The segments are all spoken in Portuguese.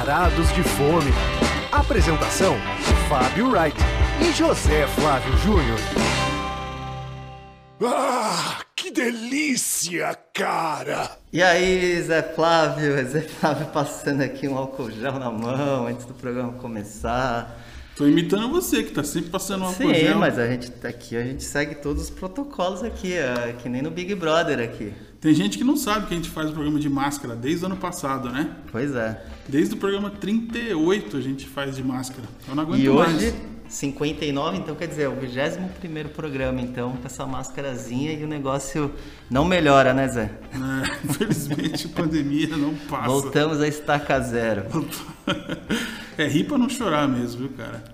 Varados de Fome. Apresentação: Fábio Wright e José Flávio Júnior. Ah, que delícia, cara! E aí, Zé Flávio, Zé Flávio passando aqui um álcool gel na mão antes do programa começar. Tô imitando você, que tá sempre passando uma Sim, gel. mas a gente tá aqui, a gente segue todos os protocolos aqui, é, que nem no Big Brother aqui. Tem gente que não sabe que a gente faz o programa de máscara desde o ano passado, né? Pois é. Desde o programa 38 a gente faz de máscara. Eu não aguento e hoje, mais. 59, então quer dizer, é o 21 programa, então, com essa máscarazinha e o negócio não melhora, né, Zé? É, infelizmente a pandemia não passa. Voltamos a estaca zero. é rir pra não chorar mesmo, viu, cara?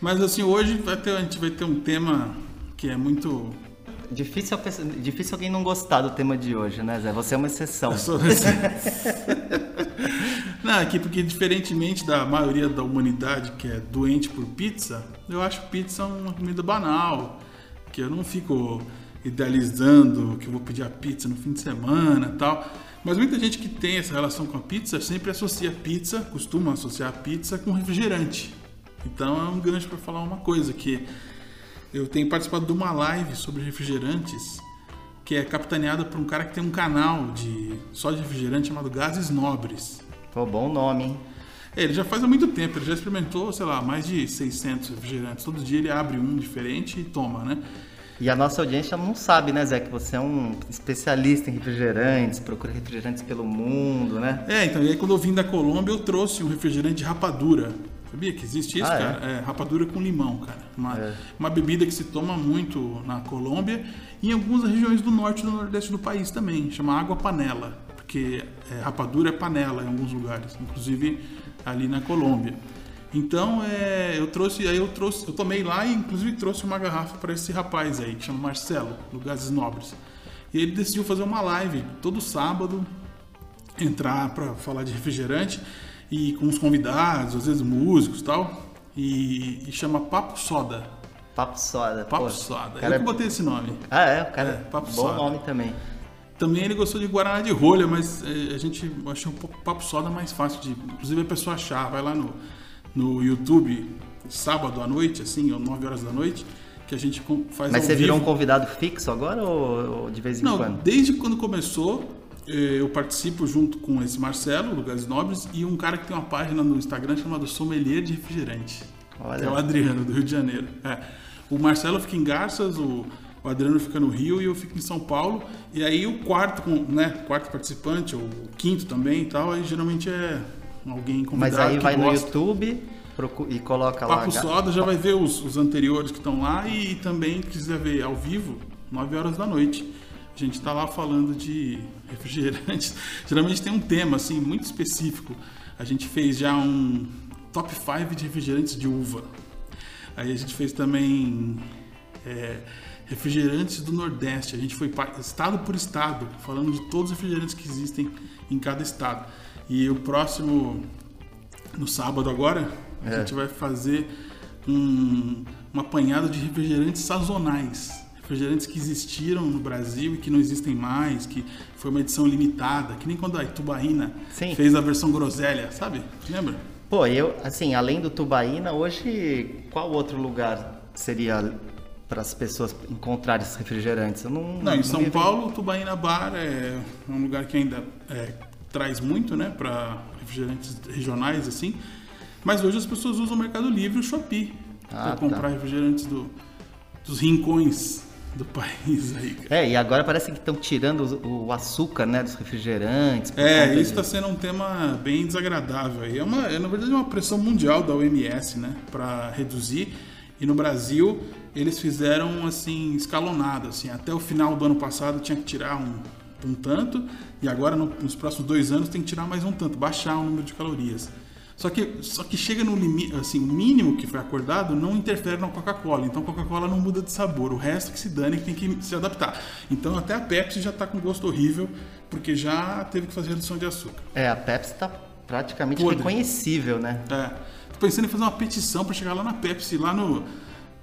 Mas assim, hoje vai ter, a gente vai ter um tema que é muito Difícil, difícil alguém não gostar do tema de hoje, né, Zé? Você é uma exceção. Eu sou Não, aqui porque diferentemente da maioria da humanidade que é doente por pizza, eu acho pizza uma comida banal, que eu não fico idealizando que eu vou pedir a pizza no fim de semana, tal. Mas muita gente que tem essa relação com a pizza sempre associa pizza, costuma associar a pizza com refrigerante. Então é um gancho para falar uma coisa que eu tenho participado de uma live sobre refrigerantes que é capitaneada por um cara que tem um canal de só de refrigerante chamado Gases Nobres. Pô, bom nome, hein? É, ele já faz há muito tempo, ele já experimentou, sei lá, mais de 600 refrigerantes. Todo dia ele abre um diferente e toma, né? E a nossa audiência não sabe, né, Zé, que você é um especialista em refrigerantes, procura refrigerantes pelo mundo, né? É, então, e aí quando eu vim da Colômbia, eu trouxe um refrigerante de rapadura. Sabia que existe isso, ah, é? cara? É? é? rapadura com limão, cara. Uma, é. uma bebida que se toma muito na Colômbia e em algumas regiões do norte e do nordeste do país também. Chama água panela, porque é, rapadura é panela em alguns lugares, inclusive ali na Colômbia. Então, é, eu trouxe, aí eu trouxe, eu tomei lá e inclusive trouxe uma garrafa para esse rapaz aí, que chama Marcelo, do Gases Nobres. E ele decidiu fazer uma live todo sábado, entrar para falar de refrigerante e com os convidados, às vezes músicos e tal, e, e chama Papo Soda. Papo Soda. Papo pô, Soda. Eu que botei esse nome. Ah, é? O cara. É, Papo bom Soda. nome também. Também ele gostou de Guaraná de rolha, mas é, a gente achou um Papo Soda mais fácil de. Inclusive a pessoa achar. Vai lá no, no YouTube, sábado à noite, assim, ou 9 horas da noite, que a gente faz. Mas você vivo. virou um convidado fixo agora ou, ou de vez em Não, quando? Desde quando começou, eu participo junto com esse Marcelo, Lugares Nobres, e um cara que tem uma página no Instagram chamada Sommelier de Refrigerante. Olha. É o Adriano, do Rio de Janeiro. É. O Marcelo fica em Garças, o, o Adriano fica no Rio e eu fico em São Paulo. E aí o quarto, né, quarto participante, ou o quinto também e tal, aí geralmente é alguém convidado Mas aí vai gosta. no YouTube e coloca Papo lá... Papo Soda já vai ver os, os anteriores que estão lá e, e também quiser ver ao vivo, 9 horas da noite. A gente está lá falando de refrigerantes. Geralmente tem um tema assim muito específico. A gente fez já um top 5 de refrigerantes de uva. Aí a gente fez também é, refrigerantes do Nordeste. A gente foi estado por estado, falando de todos os refrigerantes que existem em cada estado. E o próximo, no sábado agora, é. a gente vai fazer um, um apanhado de refrigerantes sazonais refrigerantes que existiram no Brasil e que não existem mais, que foi uma edição limitada, que nem quando a Tubaína Sim. fez a versão groselha, sabe? Lembra? Pô, eu, assim, além do Tubaína, hoje qual outro lugar seria para as pessoas encontrarem esses refrigerantes? Eu não, não, em São Paulo, o Tubaína Bar é um lugar que ainda é, traz muito, né, para refrigerantes regionais, assim. Mas hoje as pessoas usam o Mercado Livre e o Shopee ah, para comprar tá. refrigerantes do, dos rincões do país aí. Cara. É, e agora parece que estão tirando o, açúcar, né, dos refrigerantes. É, isso está sendo um tema bem desagradável. E é uma, é, na verdade, uma pressão mundial da OMS, né, para reduzir. E no Brasil eles fizeram assim escalonado, assim, até o final do ano passado tinha que tirar um, um tanto e agora no, nos próximos dois anos tem que tirar mais um tanto, baixar o número de calorias. Só que, só que chega no limite, assim, o mínimo que foi acordado não interfere na Coca-Cola. Então a Coca-Cola não muda de sabor. O resto que se dane que tem que se adaptar. Então até a Pepsi já está com gosto horrível, porque já teve que fazer redução de açúcar. É, a Pepsi está praticamente Podre. reconhecível, né? É. Tô pensando em fazer uma petição para chegar lá na Pepsi, lá no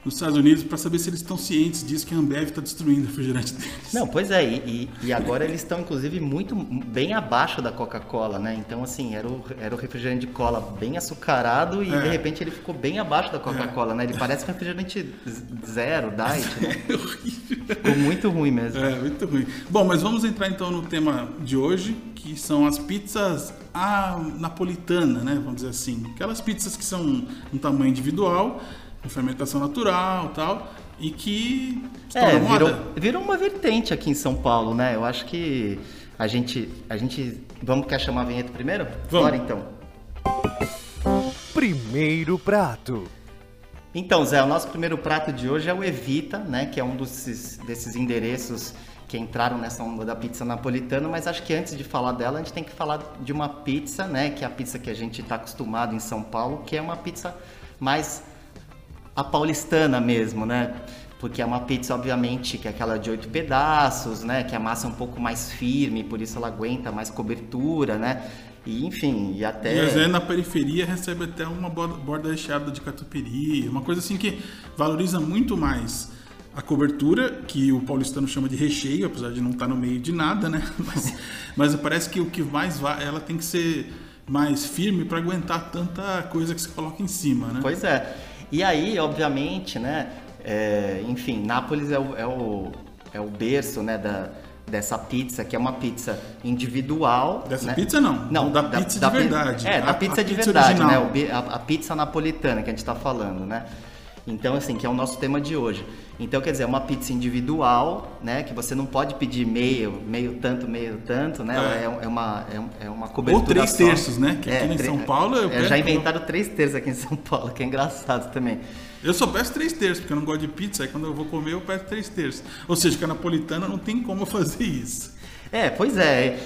nos Estados Unidos para saber se eles estão cientes disso que a Ambev está destruindo o refrigerante deles. Não, pois é, e, e agora eles estão inclusive muito bem abaixo da Coca-Cola, né? Então assim, era o, era o refrigerante de cola bem açucarado e É. de repente ele ficou bem abaixo da Coca-Cola, né? Ele parece um refrigerante zero, diet, né? É horrível. Ficou muito ruim mesmo. É, muito ruim. Bom, mas vamos entrar então no tema de hoje, que são as pizzas à napolitana, né? Vamos dizer assim. Aquelas pizzas que são um tamanho individual, com fermentação natural e tal, e que É, virou, virou uma vertente aqui em São Paulo, né? Eu acho que a gente, a gente, vamos quer chamar a vinheta primeiro? Vamos. Bora então. Primeiro prato. Então, Zé, o nosso primeiro prato de hoje é o Evita, né? Que é um desses, desses endereços que entraram nessa onda da pizza napolitana, mas acho que antes de falar dela, a gente tem que falar de uma pizza, né? Que é a pizza que a gente está acostumado em São Paulo, que é uma pizza mais a paulistana mesmo, né? Porque é uma pizza, obviamente, que é aquela de oito pedaços, né? Que a massa é um pouco mais firme, por isso ela aguenta mais cobertura, né? E, enfim, e até... E às vezes na periferia recebe até uma borda, recheada de catupiry, uma coisa assim que valoriza muito mais a cobertura, que o paulistano chama de recheio, apesar de não estar no meio de nada, né? Mas, mas parece que o que mais vai, ela tem que ser mais firme para aguentar tanta coisa que você coloca em cima, né? Pois é. E aí, obviamente, né? é, enfim, Nápoles é o, é o, é o berço, né? Da, dessa pizza, que é uma pizza individual. Dessa né? pizza não, Não, da pizza de pi- verdade. É, da A- pizza a de pizza verdade, original. né? O bi- a, a pizza napolitana que a gente está falando, né? Então, assim, que é o nosso tema de hoje. Então, quer dizer, é uma pizza individual, né? Que você não pode pedir meio, meio tanto, meio tanto, né? É. É, é uma, é, é uma cobertura Ou três só. terços, né? Que aqui em tre- São Paulo eu é, já peço- inventaram três terços aqui em São Paulo, que é engraçado também. Eu só peço três terços, porque eu não gosto de pizza, aí quando eu vou comer eu peço três terços. Ou seja, que a napolitana não tem como fazer isso. É, pois é.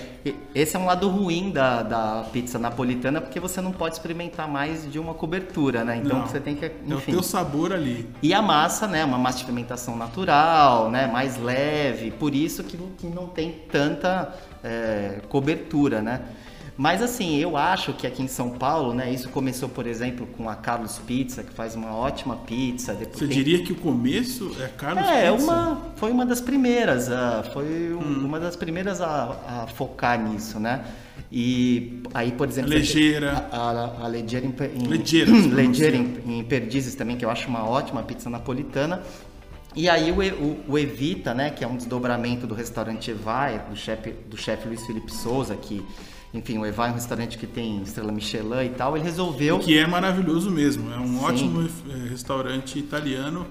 Esse é um lado ruim da, da pizza napolitana, porque você não pode experimentar mais de uma cobertura, né? Então Não. você tem que, É o enfim. teu sabor ali. E a massa, né, uma massa de fermentação natural, né, mais leve, por isso que, não- que não tem tanta é, cobertura, né. Mas assim, eu acho que aqui em São Paulo, né, isso começou, por exemplo, com a Carlos Pizza, que faz uma ótima pizza. Depois Você tem- diria que o começo é Carlos é, Pizza? uma, foi uma das primeiras, ah, foi um- Hum. uma das primeiras a, a focar nisso, né? E aí, por exemplo... tem A, a, a Leggera em, pronuncia. Leggera em, em Perdizes também, que eu acho uma ótima pizza napolitana. E aí o, o, o Evita, né, que é um desdobramento do restaurante Evai, do chefe do chefe Luiz Felipe Souza, que, enfim, o Evai é um restaurante que tem estrela Michelin e tal, ele resolveu... Que é maravilhoso mesmo. É um Sim. ótimo eh, restaurante italiano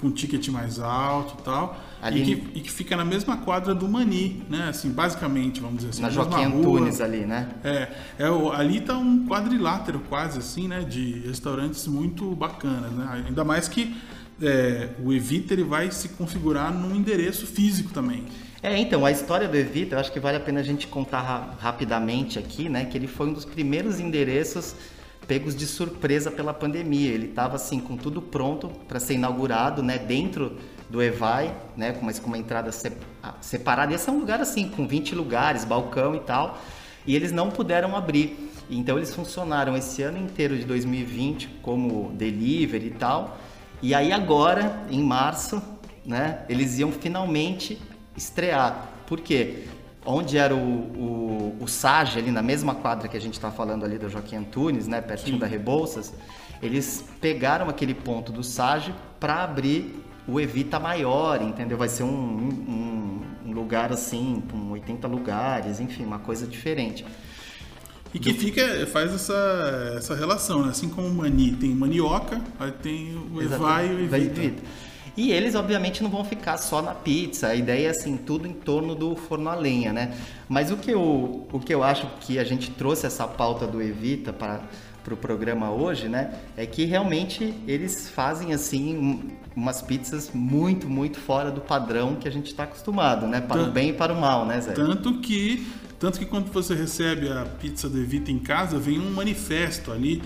com ticket mais alto e tal. Ali- E, que, e que fica na mesma quadra do Mani, né? Assim, basicamente, vamos dizer assim. Na Joaquim. Antunes ali, né? É, é ali tá um quadrilátero quase assim, né? De restaurantes muito bacanas, né? Ainda mais que é, o Evita ele vai se configurar num endereço físico também. É, então, a história do Evita, eu acho que vale a pena a gente contar ra- rapidamente aqui, né? Que ele foi um dos primeiros endereços pegos de surpresa pela pandemia. Ele estava assim com tudo pronto para ser inaugurado, né? Dentro do Evai, né? Uma, com uma entrada se- separada. Esse é um lugar assim com 20 lugares, balcão e tal. E eles não puderam abrir. Então eles funcionaram esse ano inteiro de 2020 como delivery e tal. E aí agora, em março, né, eles iam finalmente estrear. Por quê? Onde era o, o, o Sage, ali na mesma quadra que a gente está falando ali do Joaquim Antunes, né, pertinho da Rebouças, eles pegaram aquele ponto do Sage para abrir o Evita maior, entendeu? Vai ser um, um, um lugar assim, com 80 lugares, enfim, uma coisa diferente. E que fica, faz essa, essa relação, né? Assim como o Mani tem manioca, aí tem o Evai e o Evita. E eles, obviamente, não vão ficar só na pizza. A ideia é, assim, tudo em torno do forno a lenha, né? Mas o que eu, o que eu acho que a gente trouxe essa pauta do Evita para o pro programa hoje, né? É que realmente eles fazem, assim, um- umas pizzas muito, muito fora do padrão que a gente está acostumado, né? Para o Tan- bem e para o mal, né, Zé? Tanto que, tanto que quando você recebe a pizza do Evita em casa, vem um manifesto ali,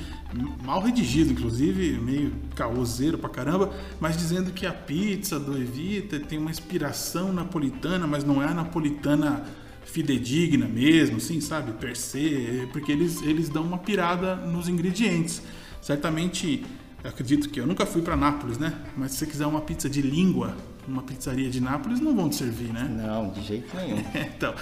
mal redigido, inclusive, meio caoseiro pra caramba, mas dizendo que a pizza do Evita tem uma inspiração napolitana, mas não é a napolitana fidedigna mesmo, assim, sabe? Per se, porque eles, eles dão uma pirada nos ingredientes. Certamente eu acredito que eu nunca fui para Nápoles, né? Mas se você quiser uma pizza de língua, uma pizzaria de Nápoles, não vão te servir, né? Não, de jeito nenhum. então,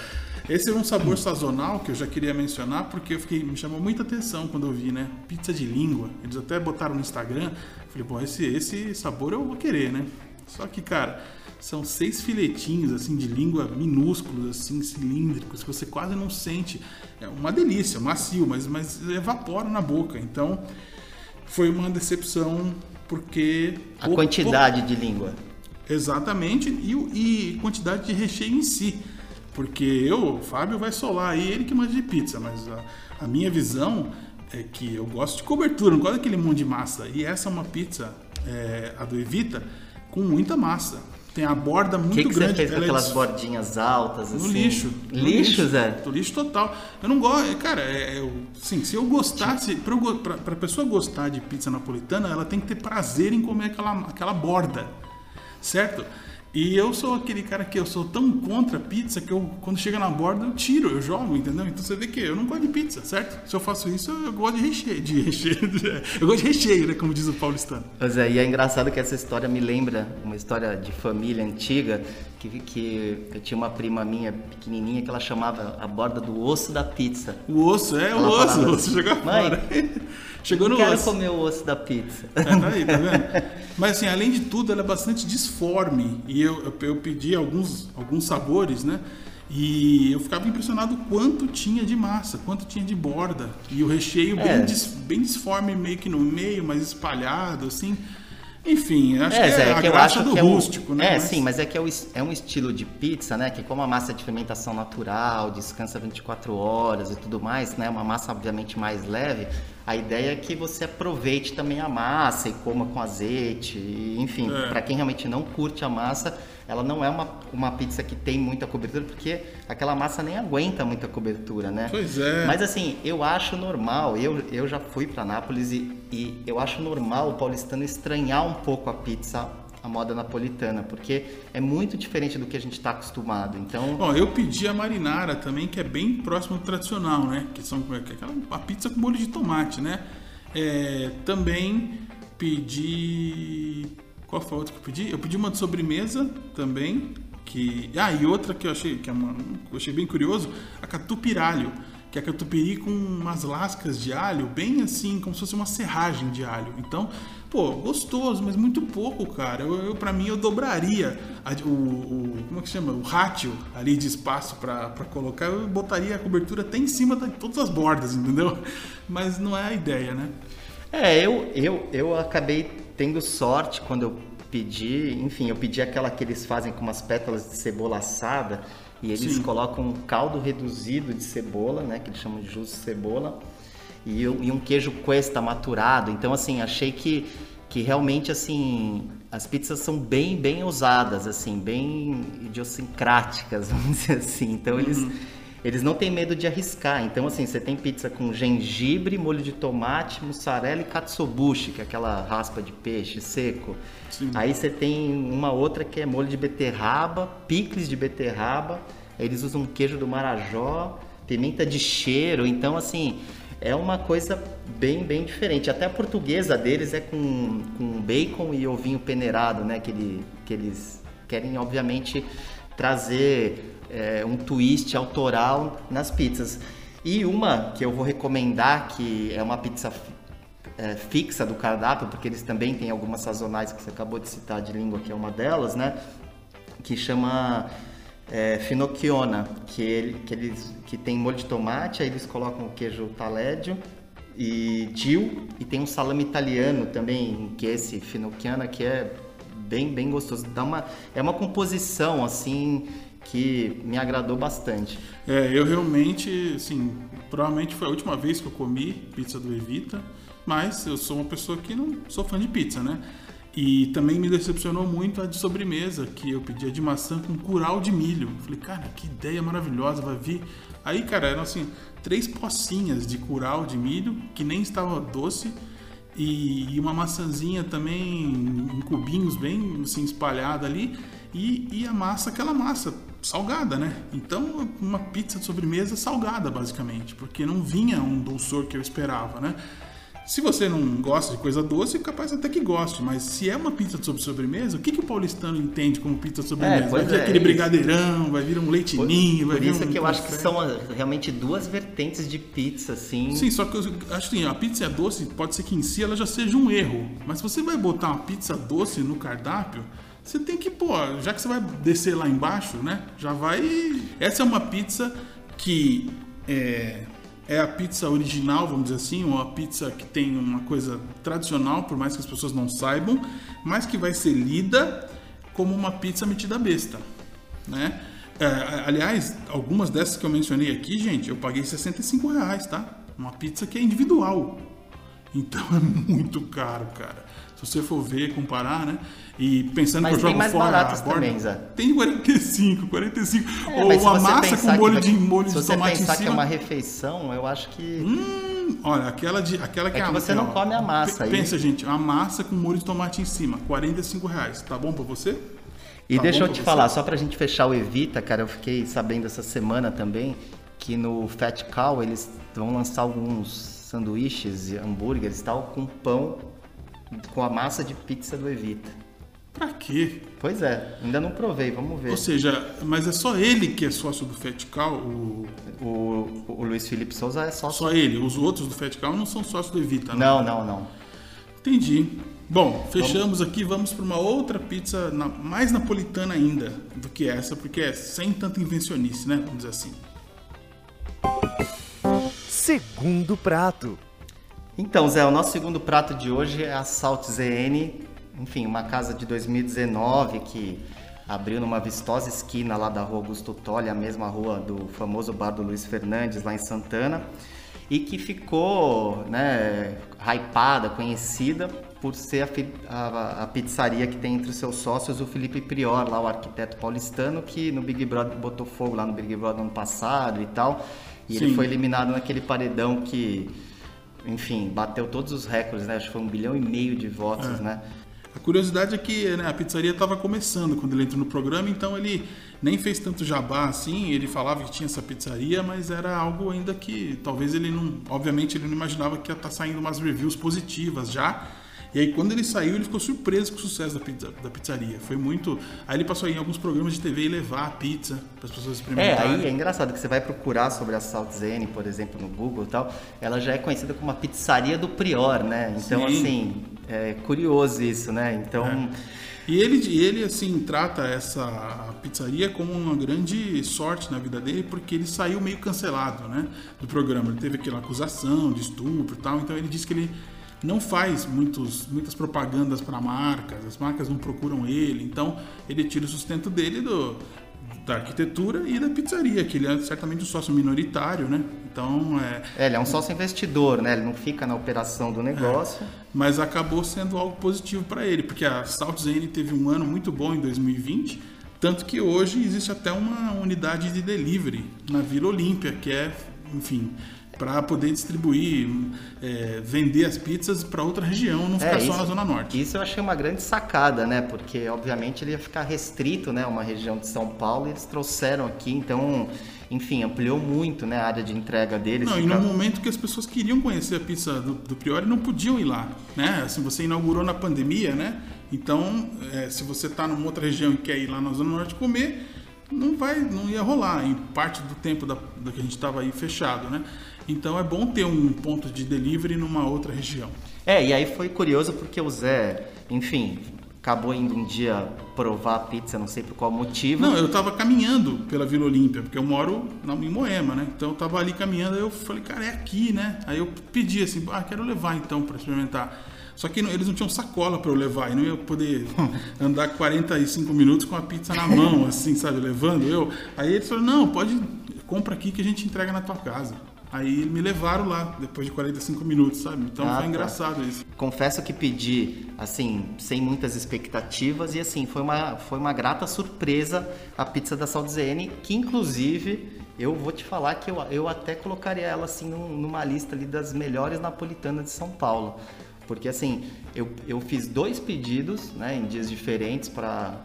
esse é um sabor sazonal que eu já queria mencionar porque eu fiquei, me chamou muita atenção quando eu vi, né? Pizza de língua. Eles até botaram no Instagram. Falei, pô, esse, esse sabor eu vou querer, né? Só que, cara, são seis filetinhos assim de língua minúsculos, assim, cilíndricos, que você quase não sente. É uma delícia, macio, mas, mas evapora na boca. Então, foi uma decepção porque. A quantidade de língua. Exatamente, e, e quantidade de recheio em si. Porque eu, o Fábio vai solar aí, ele que manda de pizza, mas a, a, minha visão é que eu gosto de cobertura, não gosto daquele monte de massa. E essa é uma pizza, é, a do Evita, com muita massa. Tem a borda muito que que grande. Você fez com ela é aquelas des- bordinhas altas, No assim? lixo. No Lixo, Zé? Do lixo total. Eu não gosto. Cara, é, eu, sim, se eu gostasse. Pra, eu pra, pra pessoa gostar de pizza napolitana, ela tem que ter prazer em comer aquela, aquela borda. Certo? E eu sou aquele cara que eu sou tão contra pizza que eu, quando chega na borda, eu tiro, eu jogo, entendeu? Então você vê que eu não gosto de pizza, certo? Se eu faço isso, eu gosto de recheio. De recheio eu gosto de recheio, né? Como diz o paulistano. Ô Zé, e é engraçado que essa história me lembra uma história de família antiga, que, que eu tinha uma prima minha pequenininha que ela chamava a borda do osso da pizza. O osso, é o Ela osso, falava o osso chegou "Mãe, fora. Chegou no Quero osso. comer o osso da pizza. É, tá aí, tá vendo? Mas assim, além de tudo, ela é bastante disforme. E eu, eu, eu pedi alguns, alguns sabores, né? E eu ficava impressionado quanto tinha de massa, quanto tinha de borda. E o recheio É. bem, dis- bem disforme, meio que no meio, mas espalhado, assim. Enfim, acho É, que é é a que graça do é rústico, né? É, Mas- sim, mas é que é, o é um estilo de pizza, né? Que como a massa é de fermentação natural, descansa 24 horas e tudo mais, né? Uma massa obviamente mais leve. A ideia é que você aproveite também a massa e coma com azeite, e, enfim, É. para quem realmente não curte a massa, ela não é uma, uma pizza que tem muita cobertura, porque aquela massa nem aguenta muita cobertura, né? Pois é. Mas assim, eu acho normal, eu, eu já fui para Nápoles e, e eu acho normal o paulistano estranhar um pouco a pizza, a moda napolitana, porque é muito diferente do que a gente está acostumado. Então, Ó, eu pedi a marinara também, que é bem próximo do tradicional, né? Que são que é aquela a pizza com molho de tomate, né? É, também pedi. Qual foi a outra que eu pedi? Eu pedi uma de sobremesa também. Que... Ah, e outra que eu achei, que é uma, eu achei bem curioso, a catupiralho. Que é catupiry com umas lascas de alho, bem assim, como se fosse uma serragem de alho. Então, pô, gostoso, mas muito pouco, cara. Eu, eu para mim eu dobraria a- o, o- como é que chama? O rátio ali de espaço para colocar, eu botaria a cobertura até em cima de todas as bordas, entendeu? Mas não é a ideia, né? é, eu, eu, eu acabei tendo sorte quando eu pedi, enfim, eu pedi aquela que eles fazem com umas pétalas de cebola assada e eles Sim. colocam um caldo reduzido de cebola, né, que eles chamam de jus de cebola, e, um- e um queijo cuesta maturado. Então, assim, achei que, que realmente, assim, as pizzas são bem, bem ousadas, assim, bem idiosincráticas, vamos dizer assim. Então, eles, eles não têm medo de arriscar. Então, assim, você tem pizza com gengibre, molho de tomate, mussarela e katsuobushi, que é aquela raspa de peixe seco. Sim. Aí você tem uma outra que é molho de beterraba, picles de beterraba. Eles usam queijo do Marajó, pimenta de cheiro. Então, assim, é uma coisa bem, bem diferente. Até a portuguesa deles é com, com bacon e ovinho peneirado, né? Que, ele, que eles querem, obviamente, trazer é, um twist autoral nas pizzas. E uma que eu vou recomendar, que é uma pizza é, fixa do cardápio, porque eles também têm algumas sazonais que você acabou de citar de língua, que é uma delas, né? Que chama é, finocchiona, que, ele, que eles que tem molho de tomate, aí eles colocam o queijo taleggio e dill e tem um salame italiano também, que é esse finocchiana, que é bem bem gostoso. Dá uma é uma composição assim que me agradou bastante. É, eu realmente, assim, provavelmente foi a última vez que eu comi pizza do Evita, mas eu sou uma pessoa que não sou fã de pizza, né? E também me decepcionou muito a de sobremesa, que eu pedi a de maçã com curau de milho. Falei, cara, que ideia maravilhosa, vai vir. Aí, cara, eram assim, três pocinhas de curau de milho, que nem estava doce, e, uma maçãzinha também em cubinhos bem assim espalhada ali e, e a massa aquela massa salgada né então uma pizza de sobremesa salgada basicamente porque não vinha um dulçor que eu esperava né Se você não gosta de coisa doce, capaz até que goste, mas se é uma pizza sobre sobremesa, o que, que o paulistano entende como pizza sobremesa? É, vai vir é, aquele isso. brigadeirão, vai vir um leitinho, vai Por vir isso um que eu acho que são realmente duas vertentes de pizza, assim. Sim, só que eu acho que assim, a pizza doce pode ser que em si ela já seja um erro. Mas se você vai botar uma pizza doce no cardápio, você tem que, pô, já que você vai descer lá embaixo, né? Já vai. Essa é uma pizza que é, é a pizza original, vamos dizer assim, uma pizza que tem uma coisa tradicional, por mais que as pessoas não saibam, mas que vai ser lida como uma pizza metida besta, né? É, aliás, algumas dessas que eu mencionei aqui, gente, eu paguei 65 reais, tá? Uma pizza que é individual. Então é muito caro, cara. Se você for ver, comparar, né? E pensando Mas que eu jogo mais fora baratas a borda, também, Zé. Tem 45, 45. É, Ou se uma você massa com molho que- de, molho se de você tomate em pensar que é cima. uma refeição, eu acho que. Hum, olha, aquela, de, aquela que É é que a- você não ó, come a massa aí. Pensa, gente, a massa com molho de tomate em cima, 45 reais. Tá bom pra você? E Tá deixa eu te você? falar, só pra gente fechar o Evita, cara, eu fiquei sabendo essa semana também que no Fat Cow eles vão lançar alguns sanduíches e hambúrgueres e tal com pão com a massa de pizza do Evita. Pra quê? Pois é, ainda não provei, vamos ver. Ou seja, mas é só ele que é sócio do Fetcal, o... O, o Luiz Felipe Souza é só. só ele. Os outros do Fetcal não são sócios do Evita, né? Não, não, não. Entendi. Bom, fechamos aqui, vamos para uma outra pizza na- mais napolitana ainda do que essa, porque é sem tanta invencionice, né? Vamos dizer assim. Segundo prato. Então, Zé, o nosso segundo prato de hoje é a Salt ZN, enfim, uma casa de 2019 que abriu numa vistosa esquina lá da rua Augusto Tolle, a mesma rua do famoso bar do Luiz Fernandes, lá em Santana, e que ficou, né, hypada, conhecida por ser a, a- a pizzaria que tem entre os seus sócios o Felipe Prior, lá o arquiteto paulistano, que no Big Brother botou fogo lá no Big Brother ano passado e tal, e ele Sim. foi eliminado naquele paredão que enfim, bateu todos os recordes, né? Acho que foi um bilhão e meio de votos, né? A curiosidade é que né, a pizzaria estava começando quando ele entrou no programa, então ele nem fez tanto jabá assim. Ele falava que tinha essa pizzaria, mas era algo ainda que talvez ele não. Obviamente, ele não imaginava que ia estar saindo umas reviews positivas já. E aí, quando ele saiu, ele ficou surpreso com o sucesso da, pizza, da pizzaria. Foi muito. Aí, ele passou em alguns programas de TV e levar a pizza para as pessoas É, experimentarem. aí é engraçado que você vai procurar sobre a Salt Zene, por exemplo, no Google e tal, ela já é conhecida como a pizzaria do Prior, né? Então, Sim. assim, é curioso isso, né? Então, E ele, e ele assim trata essa pizzaria como uma grande sorte na vida dele, porque ele saiu meio cancelado, né, do programa. Ele teve aquela acusação de estupro e tal, então ele disse que ele não faz muitos, muitas propagandas para marcas, as marcas não procuram ele, então ele tira o sustento dele do da arquitetura e da pizzaria, que ele é certamente um sócio minoritário, né? Então, é, é, ele é um sócio investidor, né? Ele não fica na operação do negócio. mas acabou sendo algo positivo para ele, porque a Zane teve um ano muito bom em 2020, tanto que hoje existe até uma unidade de delivery na Vila Olímpia, que é, enfim, para poder distribuir, é, vender as pizzas para outra região, não ficar É, só isso- na Zona Norte. Isso eu achei uma grande sacada, né? Porque, obviamente, ele ia ficar restrito, né? Uma região de São Paulo e eles trouxeram aqui, então, enfim, ampliou muito né? a área de entrega deles. Não, e no momento que as pessoas queriam conhecer a pizza do, do Priori, não podiam ir lá, né? Assim, você inaugurou na pandemia, né? Então, é, se você está numa outra região e quer ir lá na Zona Norte comer, não vai, não ia rolar em parte do tempo da, da que a gente estava aí fechado, né? Então é bom ter um ponto de delivery numa outra região. É, e aí foi curioso porque o Zé, enfim, acabou indo um dia provar a pizza, não sei por qual motivo. Não, eu tava caminhando pela Vila Olímpia, porque eu moro na, em Moema, né? Então eu tava ali caminhando, aí eu falei, cara, é aqui, né? Aí eu pedi assim, ah, quero levar então para experimentar. Só que não- eles não tinham sacola para eu levar, e não ia poder andar 45 minutos com a pizza na mão, assim, sabe, levando eu. Aí eles falaram, não, pode, compra aqui que a gente entrega na tua casa. Aí me levaram lá, depois de 45 minutos, sabe? Então Ah, foi tá. engraçado isso. Confesso que pedi, assim, sem muitas expectativas e assim, foi uma, foi uma grata surpresa a pizza da Saldzene, que inclusive eu vou te falar que eu, eu até colocaria ela assim num- numa lista ali das melhores napolitanas de São Paulo. Porque assim, eu, eu fiz dois pedidos, né, em dias diferentes para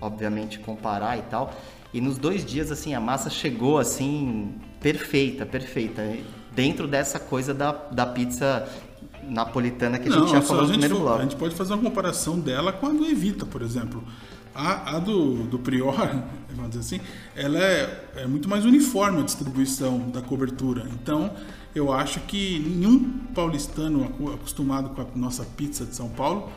obviamente comparar e tal. E nos dois dias assim a massa chegou assim perfeita, perfeita. Dentro dessa coisa da, da pizza napolitana que a Não, gente já só falou no primeiro bloco. a gente pode fazer uma comparação dela com a do Evita, por exemplo. A, a do, do Prior, vamos dizer assim, ela é, é muito mais uniforme a distribuição da cobertura. Então, eu acho que nenhum paulistano acostumado com a nossa pizza de São Paulo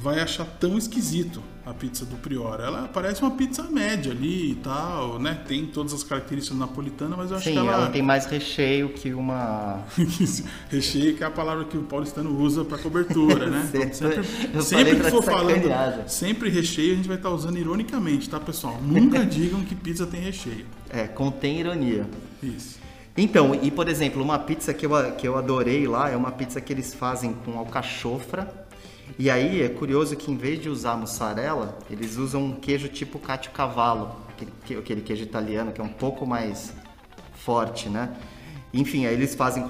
vai achar tão esquisito a pizza do Prior. Ela parece uma pizza média ali e tal, né? Tem todas as características napolitanas, mas eu acho Sim, que ela, ela tem mais recheio que uma. recheio, que é a palavra que o paulistano usa para cobertura, né? Então, Sempre- sempre eu sempre falei que for falando, sempre recheio, a gente vai estar usando ironicamente, tá, pessoal? Nunca digam que pizza tem recheio. É, contém ironia. Isso. Então, e por exemplo, uma pizza que eu, que eu adorei lá é uma pizza que eles fazem com alcachofra. E aí é curioso que em vez de usar mussarela, eles usam um queijo tipo cacio cavallo, aquele, que- aquele queijo italiano que é um pouco mais forte, né? Enfim, aí eles fazem,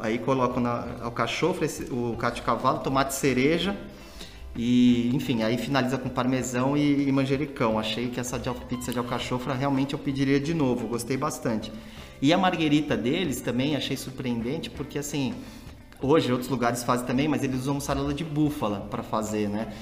aí colocam na alcachofra, o cacio cavallo, tomate cereja e, enfim, aí finaliza com parmesão e, e manjericão. Achei que essa pizza de alcachofra realmente eu pediria de novo, gostei bastante. E a marguerita deles também achei surpreendente, porque assim, hoje outros lugares fazem também, mas eles usam mussarela de búfala para fazer, né?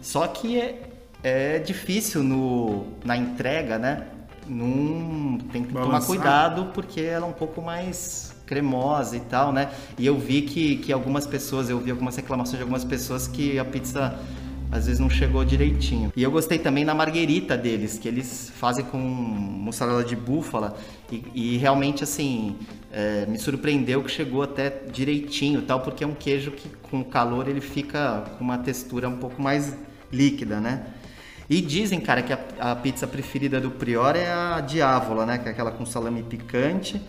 Só que é, é difícil no, na entrega, né? Num, tem que tomar Balançar. cuidado porque ela é um pouco mais cremosa e tal, né? E eu vi que, que algumas pessoas, eu vi algumas reclamações de algumas pessoas que a pizza às vezes não chegou direitinho. E eu gostei também na marguerita deles, que eles fazem com mussarela de búfala e, e realmente assim é, me surpreendeu que chegou até direitinho, tal, porque é um queijo que com o calor ele fica com uma textura um pouco mais líquida, né? E dizem, cara, que a, a pizza preferida do Prior é a Diavola, né? Que é aquela com salame picante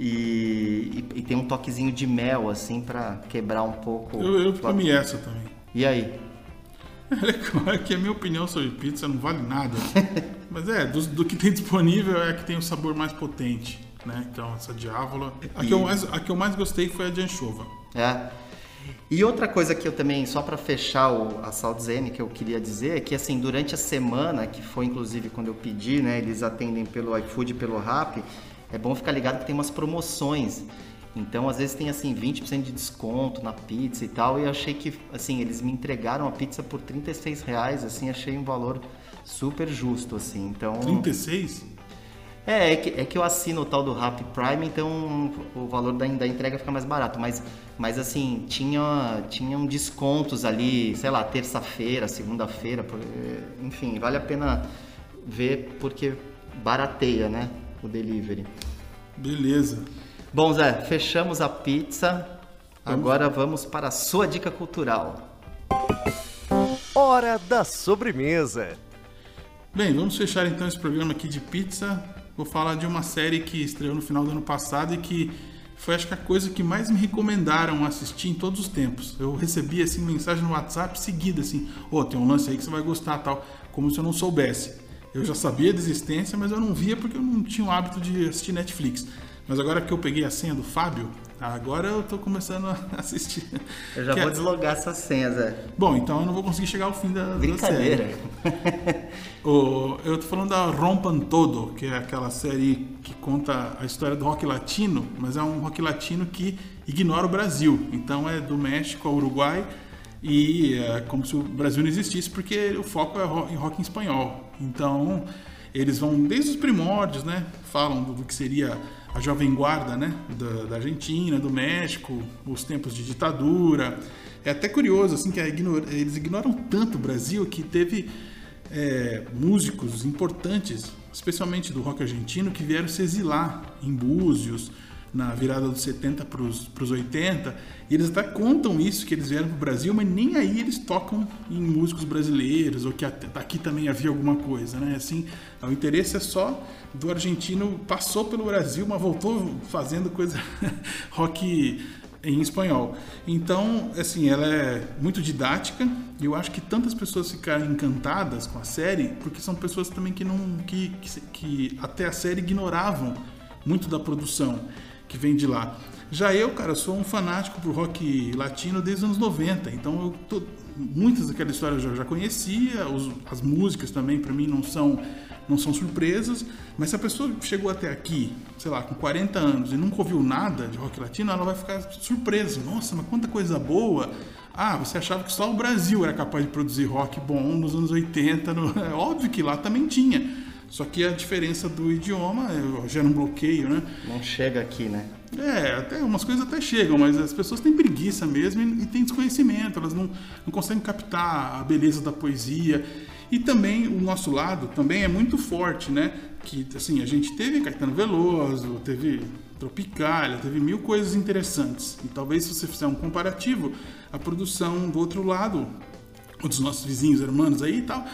e, e- e tem um toquezinho de mel, assim, pra quebrar um pouco. Eu, eu comi essa também. E aí? É é que a minha opinião sobre pizza não vale nada. Mas é, do, do que tem disponível é a que tem o sabor mais potente, né? Então, essa diávola. A, que, eu mais, a que eu mais gostei foi a de anchova. É. E outra coisa que eu também, só para fechar o, a Saldzene, que eu queria dizer, é que assim, durante a semana, que foi inclusive quando eu pedi, né, eles atendem pelo iFood e pelo Rappi, é bom ficar ligado que tem umas promoções. Então, às vezes tem assim 20% de desconto na pizza e tal, e eu achei que assim, eles me entregaram a pizza por 36 reais, assim, achei um valor super justo, assim. Então, 36? é, é que, é que eu assino o tal do Rappi Prime, então o valor da, da entrega fica mais barato. Mas, mas assim, tinha, tinham descontos ali, sei lá, terça-feira, segunda-feira, eh, enfim, vale a pena ver porque barateia, né, o delivery. Beleza. Bom, Zé, fechamos a pizza. Agora vamos para a sua dica cultural. Hora da sobremesa. Bem, vamos fechar então esse programa aqui de pizza. Vou falar de uma série que estreou no final do ano passado e que foi acho que a coisa que mais me recomendaram assistir em todos os tempos. Eu recebi assim mensagem no WhatsApp seguida assim: "Ô, tem um lance aí que você vai gostar", tal, como se eu não soubesse. Eu já sabia da existência, mas eu não via porque eu não tinha o hábito de assistir Netflix. Mas agora que eu peguei a senha do Fábio, agora eu tô começando a assistir. Eu já Que vou é- deslogar essa senha, Zé. Bom, então eu não vou conseguir chegar ao fim da, da série. Brincadeira. O- eu tô falando da Rompan Todo, que é aquela série que conta a história do rock latino, mas é um rock latino que ignora o Brasil. Então é do México ao Uruguai e é como se o Brasil não existisse, porque o foco é ro- em rock em espanhol. Então eles vão desde os primórdios, né? Falam do que seria a jovem guarda, né? Da, da Argentina, do México, os tempos de ditadura. É até curioso assim que ignor- eles ignoram tanto o Brasil que teve é, músicos importantes, especialmente do rock argentino, que vieram se exilar em Búzios na virada dos 70 para os 80. E eles até contam isso, que eles vieram para o Brasil, mas nem aí eles tocam em músicos brasileiros, ou que aqui também havia alguma coisa. Né? Assim, o interesse é só do argentino, passou pelo Brasil, mas voltou fazendo coisa rock em espanhol. Então, assim, ela é muito didática e eu acho que tantas pessoas ficaram encantadas com a série porque são pessoas também que não que, que, que até a série ignoravam muito da produção que vem de lá. Já eu, cara, sou um fanático pro rock latino desde os anos 90, então tô, muitas daquelas histórias eu já, já conhecia, os- as músicas também para mim não são não são surpresas, mas se a pessoa chegou até aqui, sei lá, com 40 anos e nunca ouviu nada de rock latino, ela vai ficar surpresa. Nossa, mas quanta coisa boa! Ah, você achava que só o Brasil era capaz de produzir rock bom nos anos 80? No... É óbvio que lá também tinha. Só que a diferença do idioma gera um bloqueio, né? Não chega aqui, né? É, até umas coisas até chegam, mas as pessoas têm preguiça mesmo e, e têm desconhecimento, elas não, não conseguem captar a beleza da poesia. E também o nosso lado também é muito forte, né? Que assim, a gente teve Caetano Veloso, teve Tropicália, teve mil coisas interessantes. E talvez se você fizer um comparativo, a produção do outro lado, dos nossos vizinhos, irmãos aí e tal,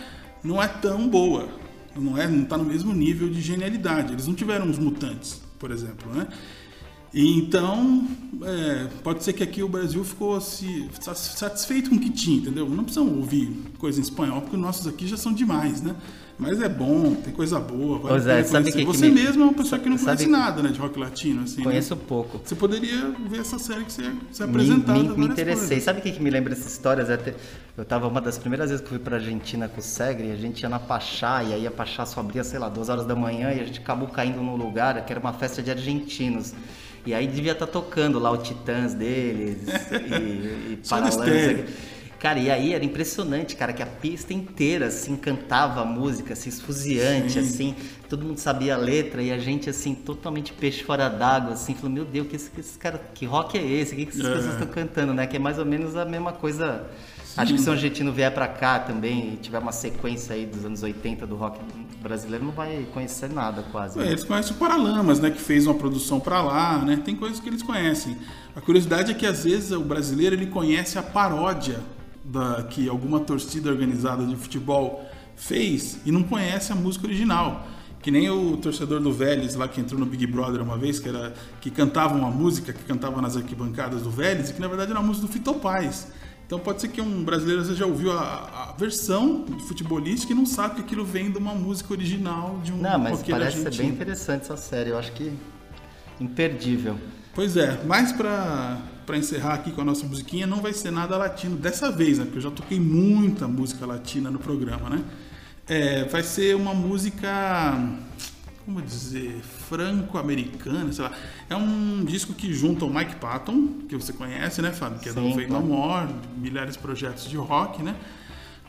não é tão boa não é, não está no mesmo nível de genialidade. Eles não tiveram os mutantes, por exemplo, né? Então, é, pode ser que aqui o Brasil ficou se, satisfeito com o que tinha, entendeu? Não precisam ouvir coisa em espanhol, porque os nossos aqui já são demais, né? Mas é bom, tem coisa boa. Vale é, sabe que você que me... mesmo é uma pessoa que não conhece nada né, de rock latino. Assim, Conheço né? pouco. Você poderia ver essa série que você, você é apresentada. Me, me, me interessei. Coisas. Sabe o que, que me lembra essas histórias? Eu estava uma das primeiras vezes que fui para Argentina com o Segre, a gente ia na Pachá, e aí a Pachá só abria, sei lá, duas horas da manhã, e a gente acabou caindo num lugar que era uma festa de argentinos. E aí devia estar tá tocando lá o Titãs deles e, e Paralamas. Cara, e aí era impressionante, cara, que a pista inteira, assim, cantava a música, assim, esfuziante, Sim. assim, todo mundo sabia a letra e a gente, assim, totalmente peixe fora d'água, assim, falou, meu Deus, que esse, que cara, que rock é esse? O que, que essas é. pessoas estão cantando, né? Que é mais ou menos a mesma coisa. Sim. Acho que se um argentino vier pra cá também e tiver uma sequência aí dos anos 80 do rock brasileiro, não vai conhecer nada quase. É, né? Eles conhecem o Paralamas, né, que fez uma produção pra lá, né? Tem coisas que eles conhecem. A curiosidade é que às vezes o brasileiro ele conhece a paródia da, que alguma torcida organizada de futebol fez e não conhece a música original. Que nem o torcedor do Vélez lá que entrou no Big Brother uma vez, que era que cantava uma música que cantava nas arquibancadas do Vélez e que na verdade era uma música do Fito Paz. Então pode ser que um brasileiro já ouviu a, a versão futebolística e não sabe que aquilo vem de uma música original de um Não, mas parece ser bem interessante essa série. Eu acho que imperdível. Pois é, mais para para encerrar aqui com a nossa musiquinha, não vai ser nada latino dessa vez, né? Porque eu já toquei muita música latina no programa, né? É, vai ser uma música, como dizer, franco-americana, sei lá. É um disco que junta o Mike Patton, que você conhece, né, Fábio? Que é Sim, do Fake No More, milhares de projetos de rock, né?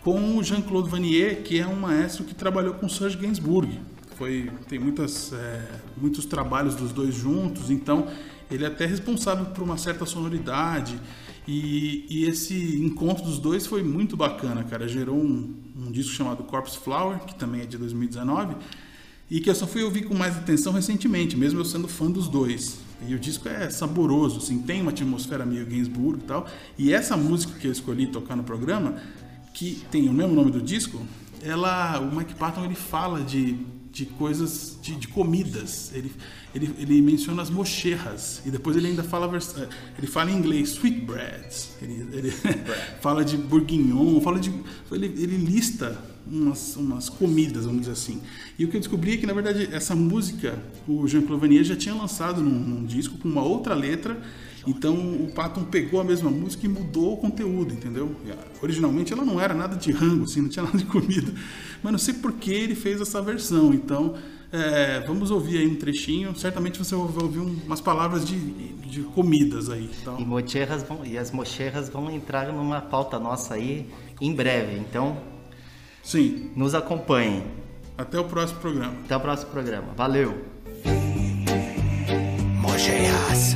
Com o Jean-Claude Vanier, que é um maestro que trabalhou com Serge Gainsbourg. Foi, tem muitas, é, muitos trabalhos dos dois juntos, então ele é até responsável por uma certa sonoridade. E, e, esse encontro dos dois foi muito bacana, cara. Gerou um, um, disco chamado Corpse Flower, que também é de 2019, e que eu só fui ouvir com mais atenção recentemente, mesmo eu sendo fã dos dois. E o disco é saboroso, assim, tem uma atmosfera meio Gainsbourg e tal. E essa música que eu escolhi tocar no programa, que tem o mesmo nome do disco, ela, o Mike Patton ele fala de, de coisas, de, de comidas. Ele, ele, ele menciona as mocherras e depois ele ainda fala eh, ele fala em inglês sweetbreads ele, ele fala de bourguignon fala de ele, ele lista umas, umas comidas vamos dizer assim e o que eu descobri é que na verdade essa música o Jean Claude Vanier já tinha lançado num, num disco com uma outra letra então o Patton pegou a mesma música e mudou o conteúdo, entendeu? Originalmente ela não era nada de rango, assim, não tinha nada de comida. Mas não sei por que ele fez essa versão. Então é, vamos ouvir aí um trechinho. Certamente você vai ouvir umas palavras de, de comidas aí. Então. E, mocherras vão, e as mocherras vão entrar numa pauta nossa aí em breve. Então, sim, nos acompanhem. Até o próximo programa. Até o próximo programa. Valeu. Mocherras.